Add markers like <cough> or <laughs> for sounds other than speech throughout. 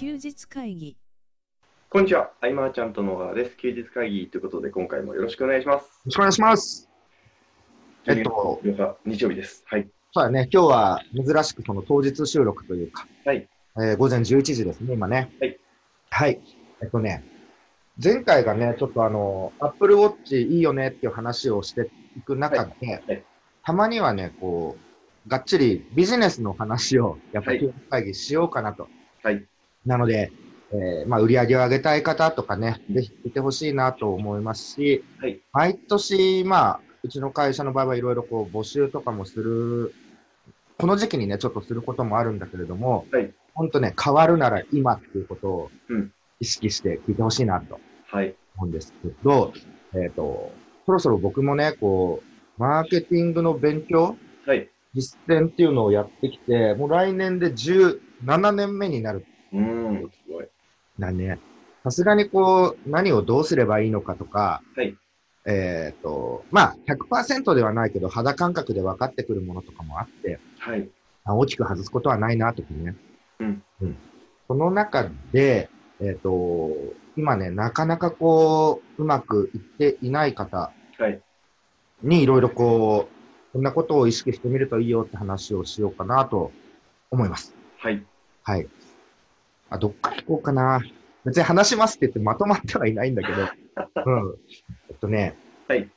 休日会議こんにちは、アイマーちゃんと野川です。休日会議ということで、今回もよろしくお願いします。よろしくお願いします。えっと、8日日曜日です。はい。そうだね、今日は珍しくその当日収録というか、はい。えー午前11時ですね、今ね。はい。はい。えっとね、前回がね、ちょっとあの、Apple Watch いいよねっていう話をしていく中で、はいたまにはね、こう、がっちりビジネスの話を、やっぱはいり休日会議しようかなと。はい。なので、えーまあ、売り上げを上げたい方とかね、ぜひいてほしいなと思いますし、はい。毎年、まあ、うちの会社の場合はいろいろこう募集とかもする、この時期にね、ちょっとすることもあるんだけれども、はい。本当ね、変わるなら今っていうことをうん意識して聞いてほしいなとはい。思うんですけど、えっ、と、そろそろ僕もね、こう、マーケティングの勉強、はい。実践っていうのをやってきて、もう来年で17年目になるうーん、すごい。だね。さすがにこう、何をどうすればいいのかとか、はい。えっ、と、まあ、100%ではないけど、肌感覚で分かってくるものとかもあって、はい。あ大きく外すことはないな、ときね。うん。うん。その中で、えっ、と、今ね、なかなかこう、うまくいっていない方はい。にいろいろこう、こんなことを意識してみるといいよって話をしようかなと思います。はい。はい。あ、どっから行こうかな。別に話しますって言ってまとまってはいないんだけど、<laughs> うん。えっとね、はい。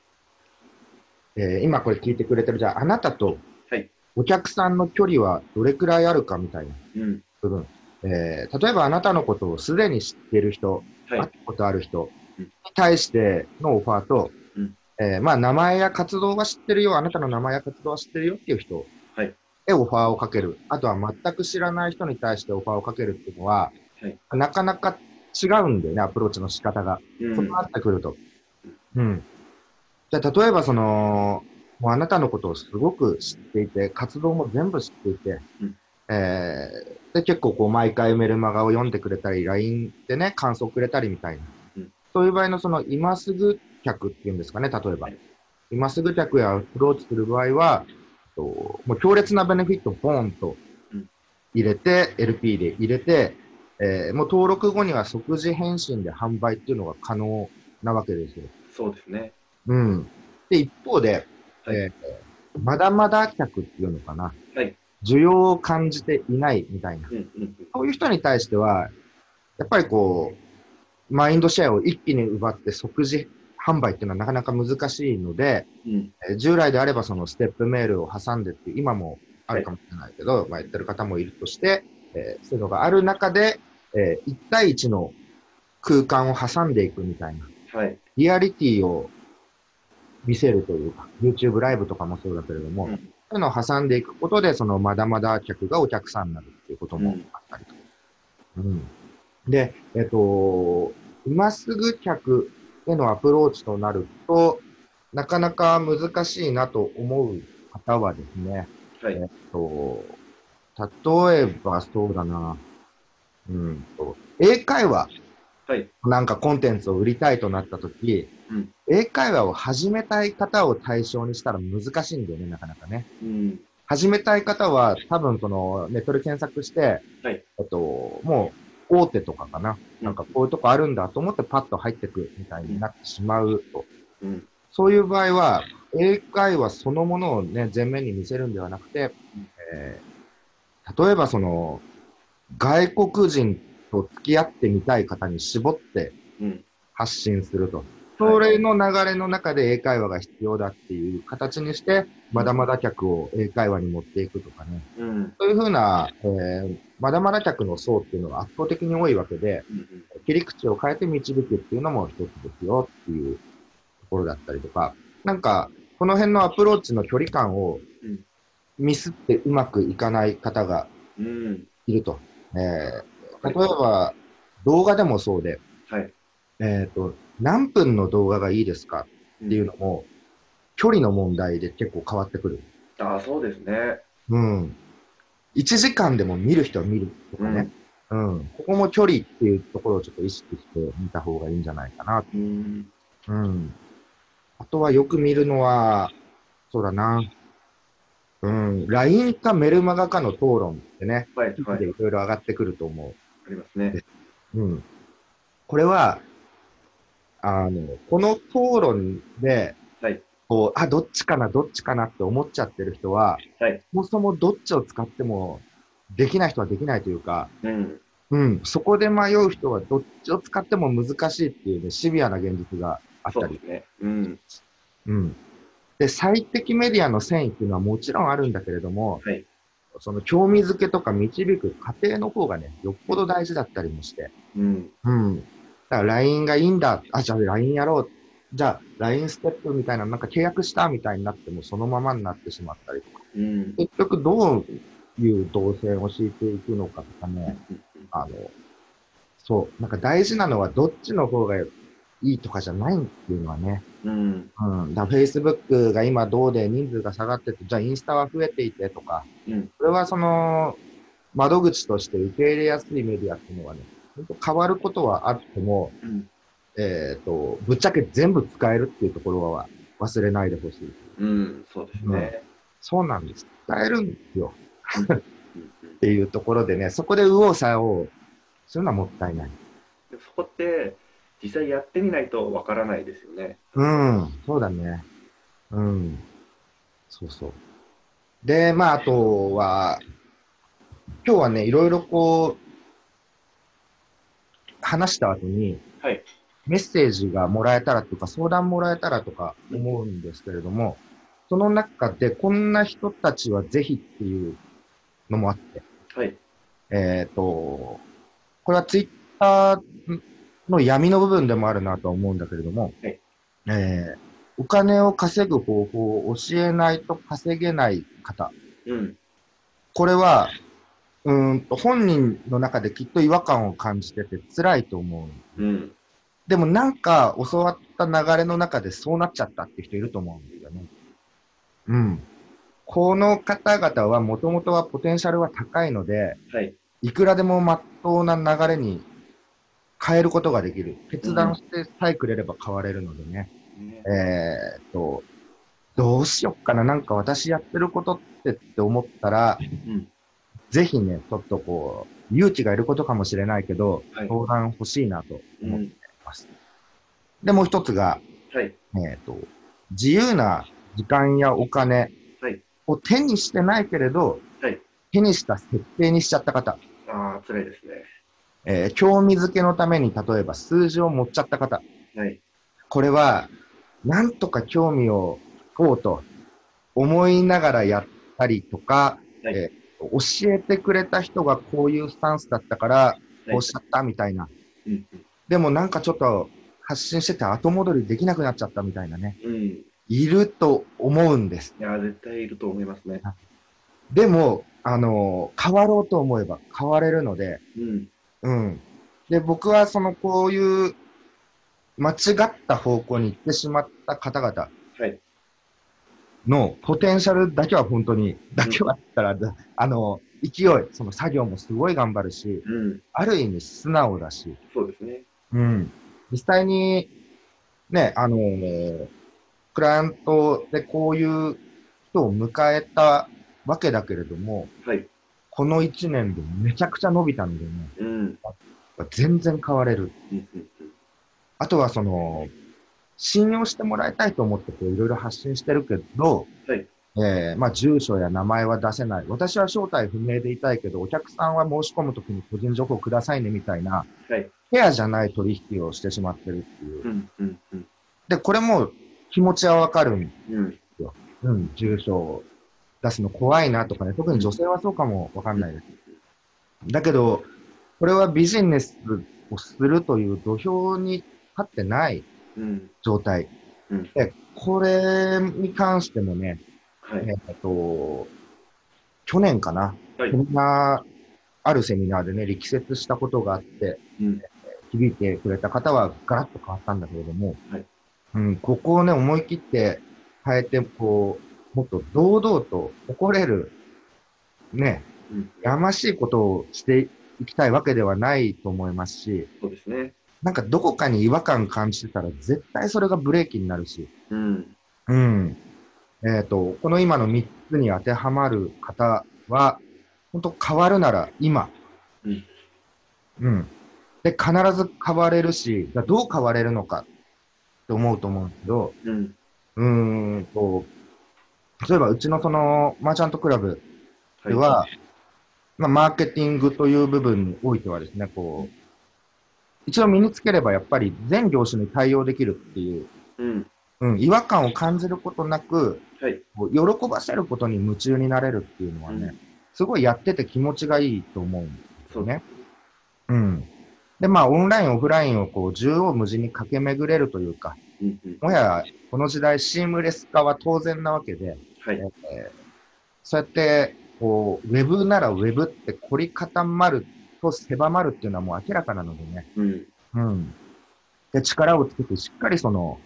えー今これ聞いてくれてる、じゃあ、あなたとはい。お客さんの距離はどれくらいあるかみたいなうん。部分。えー例えばあなたのことをすでに知っている人、はい会ったことある人うんに対してのオファーと、うんえーまあ、名前や活動は知ってるよ、あなたの名前や活動は知ってるよっていう人はい。へオファーをかける。あとは全く知らない人に対してオファーをかけるっていうのは、はい。なかなか違うんだよね、アプローチの仕方が。うん。なってくると。うん。じゃあ、例えばその、もうあなたのことをすごく知っていて、活動も全部知っていて、うんえー、で、結構こう、毎回メルマガを読んでくれたり、LINE でね、感想くれたりみたいな。うんそういう場合のその、今すぐ客っていうんですかね、例えば。はい今すぐ客やアプローチする場合は、ともう強烈なベネフィットをボーンとうん入れて、LP で入れて、えーもう登録後には即時返信で販売っていうのが可能なわけですよ。そうですね。うん。で、一方で、はいえーまだまだ客っていうのかな。はい。需要を感じていないみたいな。うん。うん。そういう人に対しては、やっぱりこう、マインドシェアを一気に奪って即時販売っていうのはなかなか難しいので、うん。えー従来であればそのステップメールを挟んでっていう、今もあるかもしれないけど、まあやってる方もいるとして、えーそういうのがある中で、え1対1の空間を挟んでいくみたいな、はい。リアリティを見せるというか、YouTube ライブとかもそうだけれども、うんそういうのを挟んでいくことで、そのまだまだ客がお客さんになるっていうこともあったりと。うん。で、えっ、と、今すぐ客へのアプローチとなると、なかなか難しいなと思う方はですね、はい。えっと、例えばそうだな、うんと、英会話はい。なんかコンテンツを売りたいとなったとき、うん。英会話を始めたい方を対象にしたら難しいんだよね、なかなかね。うん。始めたい方は多分そのネットで検索して、はい。えっと、もう大手とかかな。うんなんかこういうとこあるんだと思ってパッと入ってくみたいになってしまうと。うん。そういう場合は、英会話そのものをね、前面に見せるんではなくて、うんえー例えばその、外国人と付き合ってみたい方に絞ってうん。発信すると。それの流れの中で英会話が必要だっていう形にして、まだまだ客を英会話に持っていくとかね。うん。そういうふうな、えーまだまだ客の層っていうのが圧倒的に多いわけで、うん。切り口を変えて導くっていうのも一つですよっていうところだったりとか、なんか、この辺のアプローチの距離感をうんミスってうまくいかない方がうん。いると。えー例えば、動画でもそうで、はい。えっ、と、何分の動画がいいですかっていうのも、距離の問題で結構変わってくる。ああ、そうですね。うん。1時間でも見る人は見るとかね。うん。ここも距離っていうところをちょっと意識して見た方がいいんじゃないかな。うん。うん。あとはよく見るのは、そうだな。うん。LINE かメルマガかの討論ってね、はい。はいで。いろいろ上がってくると思う。ありますね。うん。これは、あの、この討論で、はい。こう、あ、どっちかな、どっちかなって思っちゃってる人は、はい。そもそもどっちを使っても、できない人はできないというか、うん。うん、そこで迷う人はどっちを使っても難しいっていうね、シビアな現実があったりね。うん。うん。で、最適メディアの繊維っていうのはもちろんあるんだけれども、はいその興味づけとか導く過程の方がね、よっぽど大事だったりもして。うん。うん。だから LINE がいいんだ。あ、じゃあ LINE やろう。じゃあ LINE ステップみたいな、なんか契約したみたいになってもそのままになってしまったりとか。うん。結局どういう動線を敷いていくのかとかね。あの、そう。なんか大事なのはどっちの方がいいとかじゃないっていうのはね。うん。うん。だ Facebook が今どうで人数が下がってて、じゃあインスタは増えていてとか、うん。それはその、窓口として受け入れやすいメディアっていうのはね、変わることはあっても、うん。えっ、と、ぶっちゃけ全部使えるっていうところは忘れないでほしい。うん。そうですね。そうなんです。使えるんですよ。うんっていうところでね、そこで右往左往するのはもったいない。でそこって、実際やってみないとわからないですよね。うん、そうだね。うん。そうそう。で、まあ、あとは、今日はね、いろいろこう、話した後に、はい。メッセージがもらえたらとか、相談もらえたらとか思うんですけれども、その中で、こんな人たちはぜひっていうのもあって、はい。えっ、と、これはツイッターの闇の部分でもあるなとは思うんだけれども、はいえーお金を稼ぐ方法を教えないと稼げない方。うん。これは、うーんと、本人の中できっと違和感を感じてて辛いと思う。うん。でもなんか教わった流れの中でそうなっちゃったって人いると思うんですよね。うん。この方々はもともとはポテンシャルは高いので、はい。いくらでもまっとうな流れに変えることができる。決断してさえくれれば変われるのでね。ねえーっと、どうしよっかな。なんか私やってることってって思ったら、うん。ぜひね、ちょっとこう、勇気がいることかもしれないけど、はい。相談欲しいなとう思ってん。ます。で、もう一つが、はい。えーっと、自由な時間やお金はいを手にしてないけれど、はい手にした設定にしちゃった方。ああ、辛いですね。えー興味づけのために例えば数字を持っちゃった方。はい。これは、なんとか興味を引こうと思いながらやったりとか、はいえー教えてくれた人がこういうスタンスだったから、こうしちゃったみたいな。うん。でもなんかちょっと発信してて後戻りできなくなっちゃったみたいなね。うん。いいると思うんです。や、絶対いると思いますね。でも、あの変わろうと思えば変われるので、うん。うん。で、僕はそのこういう間違った方向に行ってしまった方々はい。のポテンシャルだけは本当に、だけはったら、だあの、勢い、その作業もすごい頑張るし、うん。ある意味素直だし、そうですね。うん。実際に、ね、あのクライアントでこういう人を迎えたわけだけれども、はい。この1年でめちゃくちゃ伸びたのでね、うん。全然変われる。あとはその、信用してもらいたいと思ってこういろいろ発信してるけど、はいえーまあ住所や名前は出せない。私は正体不明でいたいけど、お客さんは申し込むときに個人情報くださいねみたいな、はい。フェアじゃない取引をしてしまってるっていうう。ん。うん。うん。で、これも気持ちはわかるん。うん。うん、住所を出すの怖いなとかね、特に女性はそうかもわかんないです。だけど、これはビジネスをするという土俵に立ってないうん。状態。うんで、これに関してもね、はい。えっと、去年かな、はいセミナー、あるセミナーでね、力説したことがあって、うん。響いてくれた方はガラッと変わったんだけれども、はいうん、ここをね、思い切って変えて、こう、もっと堂々と誇れる、ね、うん。やましいことをしていきたいわけではないと思いますし、そうですね。なんかどこかに違和感感じてたら絶対それがブレーキになるし、うん。うん。えっ、と、この今の3つに当てはまる方は、本当変わるなら今、うんうん。で、必ず変われるし、じゃあどう変われるのかって思うと思うんですけど、うん。うーんと、例えばうちのそのマーチャントクラブでは、まあ、マーケティングという部分においてはですね、こう、一度身につければやっぱり全業種に対応できるっていう、うん。うん、違和感を感じることなく、はい。喜ばせることに夢中になれるっていうのはね、うんすごいやってて気持ちがいいと思うんですよね。うん。で、まあ、オンライン、オフラインをこう、縦横無尽に駆け巡れるというか、うん。うん。もはや、この時代、シームレス化は当然なわけで、はい。えーそうやって、こう、ウェブならウェブって凝り固まると狭まるっていうのはもう明らかなのでね。うん。うん。で、力をつけてしっかりその、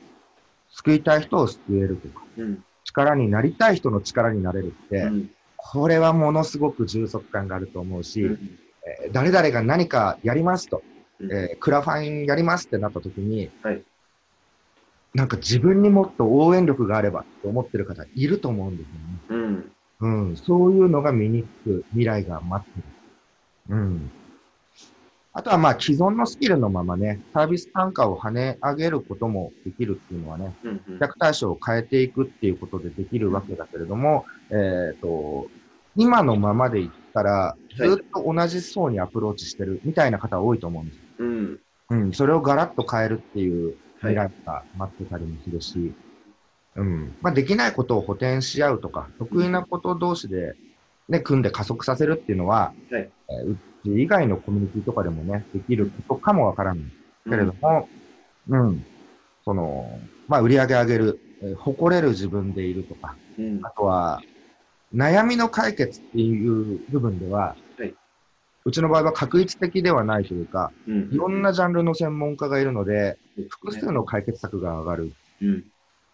救いたい人を救えるとか、うん。力になりたい人の力になれるって、うん。これはものすごく充足感があると思うし、うん。えー誰々が何かやりますと、うんえークラファンやりますってなった時に、はいなんか自分にもっと応援力があればと思ってる方いると思うんですよね。うん。うん、そういうのが身につく未来が待ってる。うん。あとはまあ既存のスキルのままね、サービス単価を跳ね上げることもできるっていうのはね、うん。顧客対象を変えていくっていうことでできるわけだけれども、えっ、と、今のままでいったら、ずっと同じ層にアプローチしてるみたいな方多いと思うんです。うん。うん、それをガラッと変えるっていうはい未来が待ってたりもするし、うん。まあ、できないことを補填し合うとか、得意なこと同士で、ね、組んで加速させるっていうのは、はいえーうち以外のコミュニティとかでもね、できることかもわからないけれども、うん。その、まあ、売り上げ上げる、えー誇れる自分でいるとか、うん。あとは、悩みの解決っていう部分では、はいうちの場合は確一的ではないというか、うん。いろんなジャンルの専門家がいるので、複数の解決策が上がる。うん。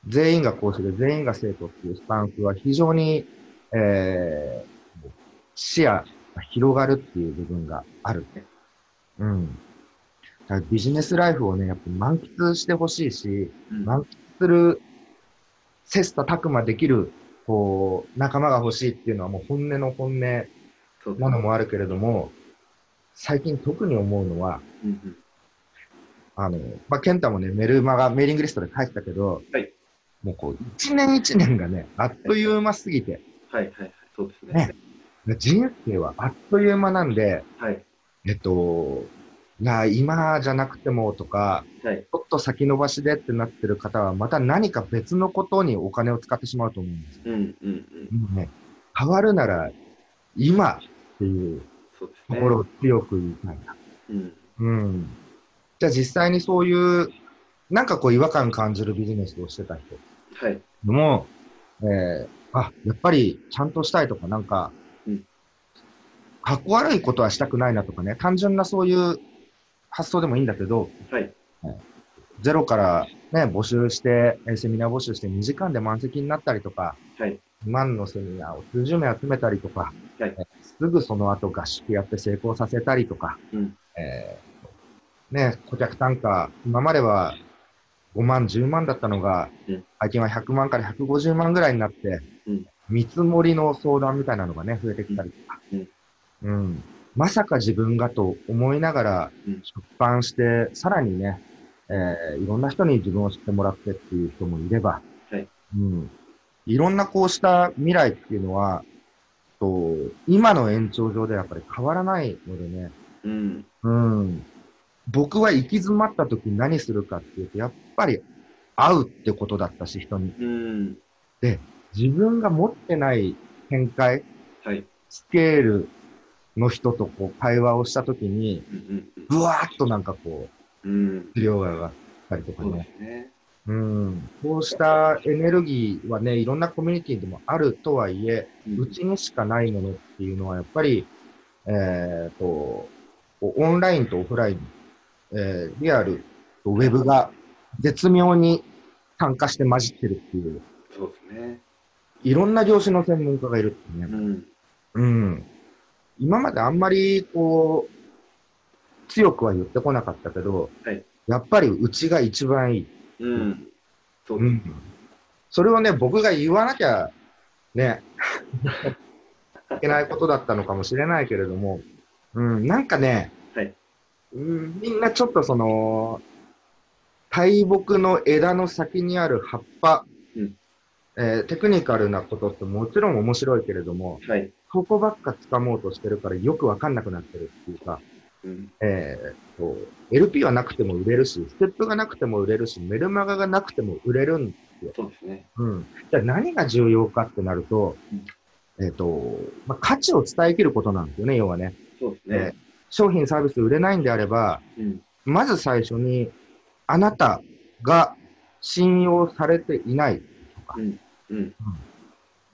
全員が講師で全員が生徒っていうスタンスは非常に、えー、視野が広がるっていう部分がある。うん。だからビジネスライフをね、やっぱ満喫してほしいし、うん。満喫する、切磋琢磨できる、こう、仲間が欲しいっていうのはもう本音の本音なのもあるけれども、最近特に思うのは、うん。あの、まあ、ケンタもね、メルマガ、メーリングリストで書いてたけど、はいもうこう、一年一年がね、あっという間すぎて、はいはいはい。そうですね。ね人生はあっという間なんで、はい。えっと、な今じゃなくてもとか、はい。ちょっと先延ばしでってなってる方は、また何か別のことにお金を使ってしまうと思うんですよ。うんうんうん。ね、変わるなら今っていう。ところを強く言いたいな。うん。うん。じゃあ実際にそういう、なんかこう違和感感じるビジネスをしてた人はい。も、えー、あ、やっぱりちゃんとしたいとか、なんか、うんかっこ悪いことはしたくないなとかね、単純なそういう発想でもいいんだけど、はい。ゼロからね、募集して、えーセミナー募集して2時間で満席になったりとか、はい。2万のセミナーを数十名集めたりとか、はいえーすぐその後合宿やって成功させたりとか、うん。えーね、顧客単価、今までは5万、10万だったのが、うん最近は100万から150万ぐらいになって、うん見積もりの相談みたいなのがね、増えてきたりとか、うんうんまさか自分がと思いながらうん出版して、さらにね、えーいろんな人に自分を知ってもらってっていう人もいれば、はいうん、いろんなこうした未来っていうのは、と今の延長上でやっぱり変わらないのでね、うん。うん。僕は行き詰まった時に何するかっていうと、やっぱり会うってことだったし、人に。うん。自分が持ってない見解、はい。スケールの人とこう会話をした時に、うんうんブワーッとなんかこう。治療が上がったりとかそうでね。すね。うん。こうしたエネルギーはね、いろんなコミュニティでもあるとはいえ、うちにしかないものっていうのは、やっぱり、えっ、と、オンラインとオフライン、えーリアルとウェブが絶妙に参加して混じってるっていう、そうですね。いろんな業種の専門家がいるってね。うん。うん。今まであんまり、こう、強くは言ってこなかったけど、はいやっぱりうちが一番いい。うん。そう。うん。それをね、僕が言わなきゃ、ね、いけないことだったのかもしれないけれども、うん、なんかね、はいうんみんなちょっとその、大木の枝の先にある葉っぱ、うんえーテクニカルなことってもちろん面白いけれども、はい。そこばっか掴もうとしてるからよくわかんなくなってるっていうか、うん。えーと、LP はなくても売れるし、ステップがなくても売れるし、メルマガがなくても売れるんそうですね。うん。じゃあ何が重要かってなると、えっ、と、まあ、価値を伝えきることなんですよね、要はね。そうですね。商品サービス売れないんであれば、うん。まず最初に、あなたが信用されていないとか、うん。うん。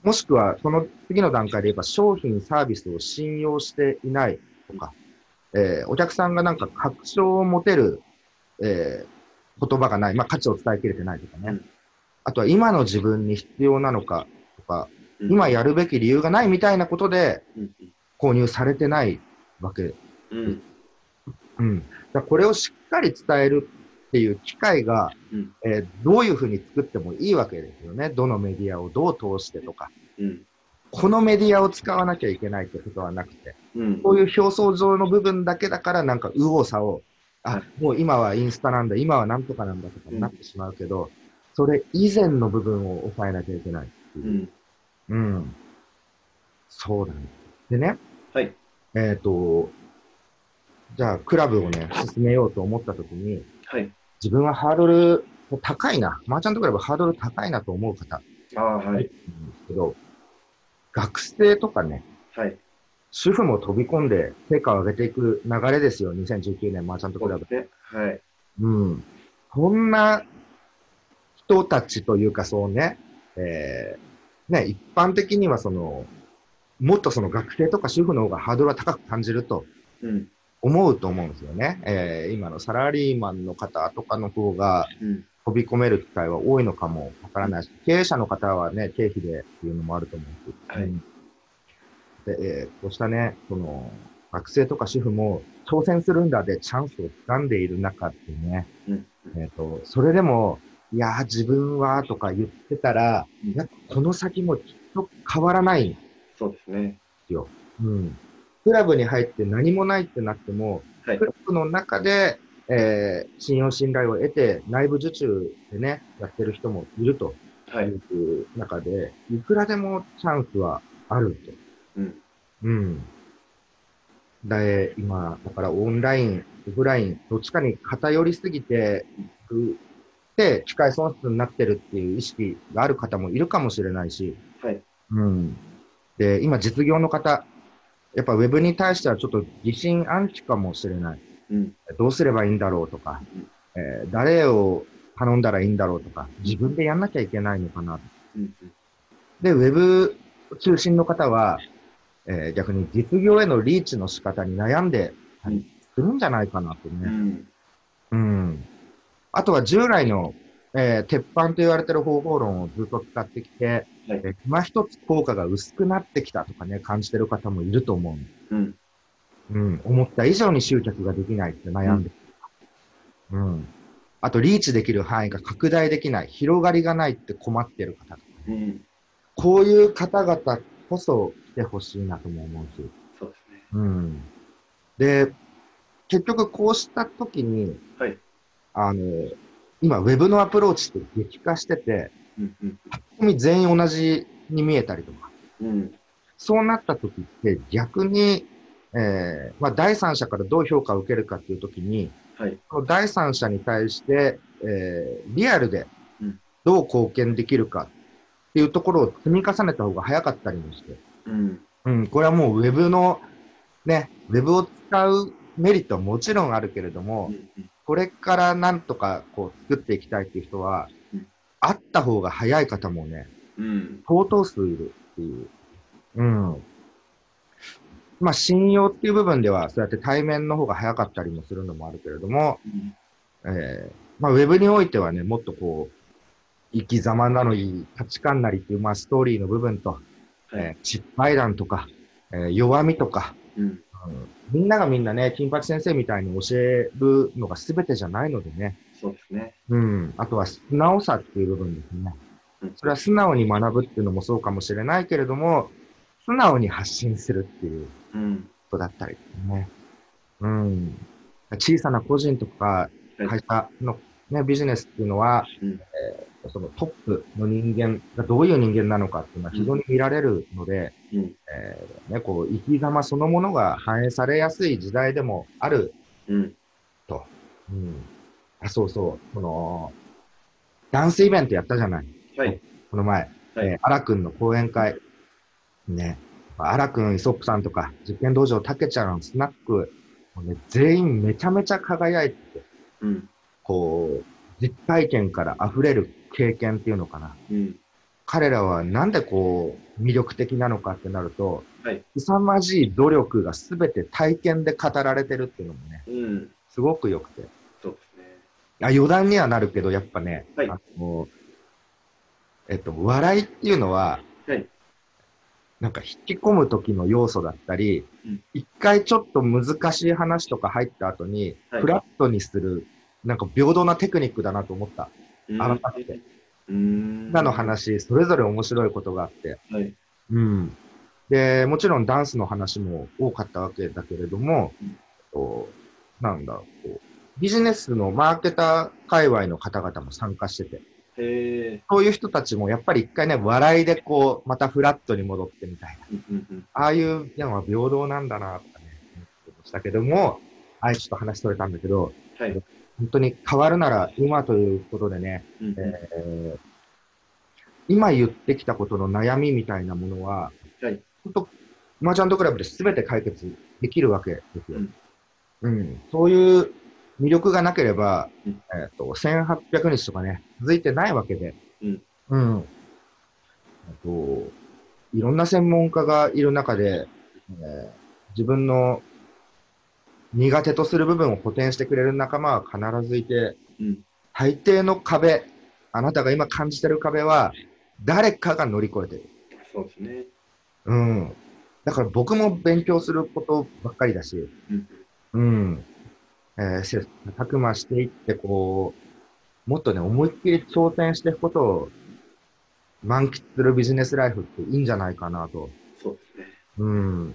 もしくはその次の段階で言えば商品サービスを信用していないとか、えーお客さんがなんか確証を持てる、えー言葉がない、まあ価値を伝えきれてないとかね。うんあとは今の自分に必要なのかとか、うん今やるべき理由がないみたいなことでうん。購入されてないわけ。うん。うん。だこれをしっかり伝えるっていう機会が、うん。えーどういうふうに作ってもいいわけですよね。どのメディアをどう通してとか。うん。このメディアを使わなきゃいけないってことはなくて、うん。こういう表層上の部分だけだからなんか右往左往。あ、もう今はインスタなんだ、今はなんとかなんだとかになってしまうけど、それ以前の部分を抑えなきゃいけないっていうう。ん。うん。そうだね。でね、はい。えっ、と、じゃあクラブをね、進めようと思ったときに、はい。自分はハードル高いな、マーチャントクラブハードル高いなと思う方ああ、はい。ですけど、学生とかね、はい。主婦も飛び込んで成果を上げていく流れですよ、2019年マーチャントクラブ。はい。うん。こんな人たちというか、そうね、えーね、一般的にはその、もっとその学生とか主婦の方がハードルは高く感じるとうん。思うと思うんですよね。えー今のサラリーマンの方とかの方がうん。飛び込める機会は多いのかもわからないし、経営者の方はね、経費でっていうのもあると思うし。はいうんで、えーこうしたね、その、学生とか主婦も挑戦するんだでチャンスを掴んでいる中でね、うん。えっ、と、それでも、いやー、自分はとか言ってたら、うんこの先もきっと変わらないんでそうですね。すよ。うん。クラブに入って何もないってなっても、はいク。ラブの中で、えー信用信頼を得て、内部受注でね、やってる人もいるとはいい。う中で、いくらでもチャンスはあると。うん。うん。で、今、だからオンライン、オフライン、どっちかに偏りすぎて、うで、機械損失になってるっていう意識がある方もいるかもしれないし、はい。うん。で、今、実業の方、やっぱウェブに対してはちょっと疑心暗鬼かもしれない。うん。どうすればいいんだろうとかうん、えー誰を頼んだらいいんだろうとか、自分でやんなきゃいけないのかな。うん。で、ウェブ中心の方は、えー逆に実業へのリーチの仕方に悩んでするんじゃないかなとうね。ん。うん。あとは従来の、えー鉄板と言われてる方法論をずっと使ってきて、はいえー今一つ効果が薄くなってきたとかね、感じてる方もいると思う。うん。うん。思った以上に集客ができないって悩んでる。うん。あと、リーチできる範囲が拡大できない、広がりがないって困ってる方とかうん。こういう方々こそ来てほしいなとも思うし。そうですね。うん。で、結局こうした時に、はい。あの、今、ウェブのアプローチって激化してて、うん。うん。全員同じに見えたりとか、うん。そうなった時って逆に、えーまあ、第三者からどう評価を受けるかっていう時に、はい。第三者に対して、えーリアルでうんどう貢献できるかっていうところを積み重ねた方が早かったりもして、うん。うん、これはもうウェブの、ね、ウェブを使うメリットはもちろんあるけれども、うん。これからなんとかこう作っていきたいっていう人はうん、あった方が早い方もね、うん。相当数いるっていう。うん。まあ、信用っていう部分では、そうやって対面の方が早かったりもするのもあるけれども、うん。えーまあ、ウェブにおいてはね、もっとこう、生き様なり、価値観なりっていう、まあ、ストーリーの部分と、はい。えー失敗談とか、えー弱みとか、うん。うんみんながみんなね、金八先生みたいに教えるのが全てじゃないのでね、そうですね。うん。あとは素直さっていう部分ですね。うんそれは素直に学ぶっていうのもそうかもしれないけれども、素直に発信するっていううん。ことだったりね。うん。小さな個人とかはい会社の、ね、ビジネスっていうのは、うんえーそのトップの人間がどういう人間なのかっていうのは非常に見られるので、うん。えーね、こう生き様そのものが反映されやすい時代でもあるうん。と。うん、あそうそう、このダンスイベントやったじゃない、はい。この前。はいえー、アラ君の講演会。ね。アラ君、イソップさんとか、実験道場、たけちゃん、スナック、もうね、全員めちゃめちゃ輝いてて、うん。こう、実体験から溢れる経験っていうのかな。うん。彼らはなんでこう、魅力的なのかってなると、はい。凄まじい努力がすべて体験で語られてるっていうのもね、うん。すごく良くて。そうですね。あ余談にはなるけど、やっぱね、はいあのえっと、笑いっていうのは、はい。なんか引き込む時の要素だったりうん、一、回ちょっと難しい話とか入った後に、はいフラットにする、なんか平等なテクニックだなと思った。うん改めて。うん。今の。話、それぞれ面白いことがあって、はい。うん。で、もちろんダンスの話も多かったわけだけれども、うんなんだろう、こうビジネスのマーケター界隈の方々も参加してて、へえ。そういう人たちもやっぱり一回ね、笑いでこう、またフラットに戻ってみたいな。うんうんうん。ああいうのは平等なんだな、とかね、思ってましたけども、あいちょっと話取れたんだけど、はい。本当に変わるなら今ということでね、うんうんえー今言ってきたことの悩みみたいなものは、はい。本当、マーチャントクラブで全て解決できるわけですよ。うんうん。そういう魅力がなければ、うんえっ、と、1800日とかね、続いてないわけで。うん。うん。あと、いろんな専門家がいる中で、えー自分の苦手とする部分を補填してくれる仲間は必ずいて、うん。大抵の壁、あなたが今感じてる壁は、誰かが乗り越えてる。そうですね。うん。だから僕も勉強することばっかりだし、うん。うん。えー、切磋琢磨していって、こう、もっとね、思いっきり挑戦していくことを満喫するビジネスライフっていいんじゃないかなと。そうですね。うん。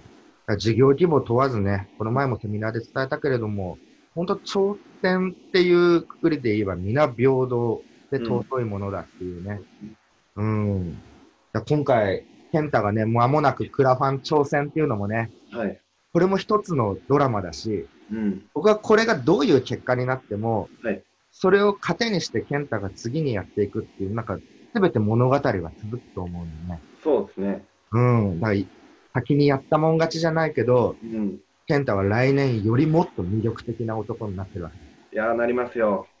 事業規模問わずね、この前もセミナーで伝えたけれども、本当挑戦っていうくくりで言えば皆平等で尊いものだっていうね。うん。だから今回、健太がね、間もなくクラファン挑戦っていうのもね、はい。これも一つのドラマだし、うん。僕はこれがどういう結果になっても、はいそれを糧にして健太が次にやっていくっていう、なんか、すべて物語は続くと思うんだよね。そうですね。うん。だから、先にやったもん勝ちじゃないけど、うん。健太は来年よりもっと魅力的な男になってるわけ。いやー、なりますよ。<laughs>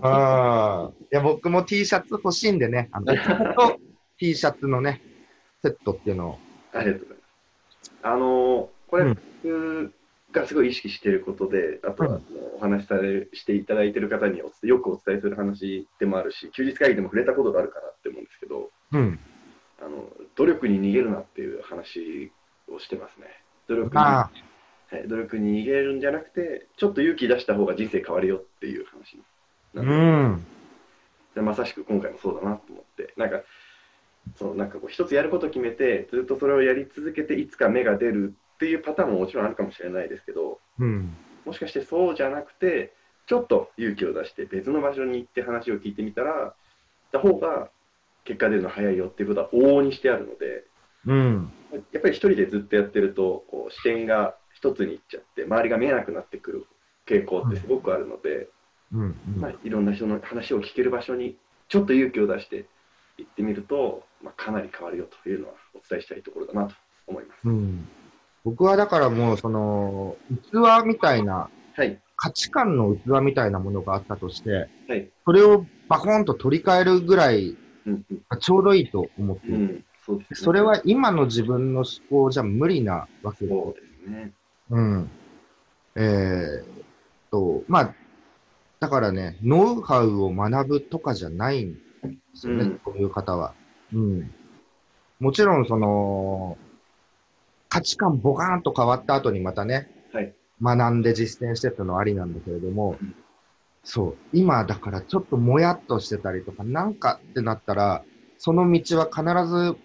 ああ。いや、僕も T シャツ欲しいんでね、あの、と <laughs> T シャツのね、セットっていうのを。ありがとうございます。あのーこれ、うん僕がすごい意識していることで、あとは、お話しされしていただいている方におよくお伝えする話でもあるし、休日会議でも触れたことがあるかなって思うんですけど、うん。あの努力に逃げるなっていう話をしてますね。努力に。はい努力に逃げるんじゃなくて、ちょっと勇気出した方が人生変わるよっていう話うなんでまさしく今回もそうだなと思って、なんか、そのなんかこう一つやることを決めて、ずっとそれをやり続けて、いつか芽が出るっていうパターンももちろんあるかもしれないですけど、うん。もしかしてそうじゃなくて、ちょっと勇気を出して別の場所に行って話を聞いてみたら、た方が結果出るの早いよっていうことは往々にしてあるので、うん。やっぱり一人でずっとやってると、こう視点が一つに行っちゃって、周りが見えなくなってくる傾向ってすごくあるので、うん。まあ、いろんな人の話を聞ける場所にちょっと勇気を出して行ってみると、まあ、かなり変わるよというのはお伝えしたいところだなと思います。うん。僕はだからもう、その、器みたいな、はい、価値観の器みたいなものがあったとして、はい、それをバコンと取り替えるぐらいちょうどいいと思っている。うん、そうですね。それは今の自分の思考じゃ無理なわけです。そうですね。うん。えーっと、まあ、だからね、ノウハウを学ぶとかじゃないんですよね、うんそういう方は。うん。もちろん、その、価値観ボカーンと変わった後にまたね、はい、学んで実践してってのはありなんだけれども、うんそう、今だからちょっともやっとしてたりとか、なんかってなったら、その道は必ず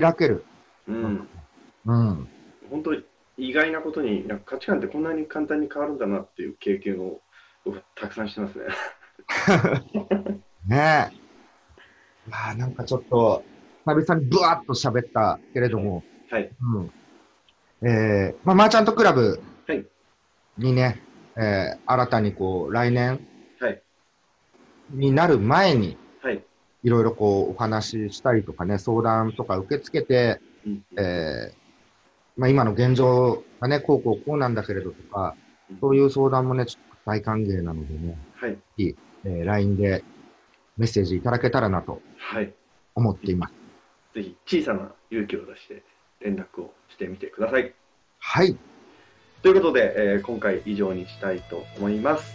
開ける。うん、うん。本当、意外なことに、なんか価値観ってこんなに簡単に変わるんだなっていう経験を僕たくさんしてますね。<laughs> ねえ。まあなんかちょっと、久々にブワッと喋ったけれども、はい。うん。えー、まあ、マーチャントクラブはいにね、えー、新たにこう、来年はい。になる前に、はい。いろいろこう、お話ししたりとかね、相談とか受け付けて、うんえー、まあ、今の現状がね、こうこうこうなんだけれどとか、そういう相談もね、ちょっと大歓迎なのでね、はい。えー、LINE でメッセージいただけたらなとはい。思っています。ぜひ小さな勇気を出して連絡をしてみてください。はい。ということで、えー今回以上にしたいと思います。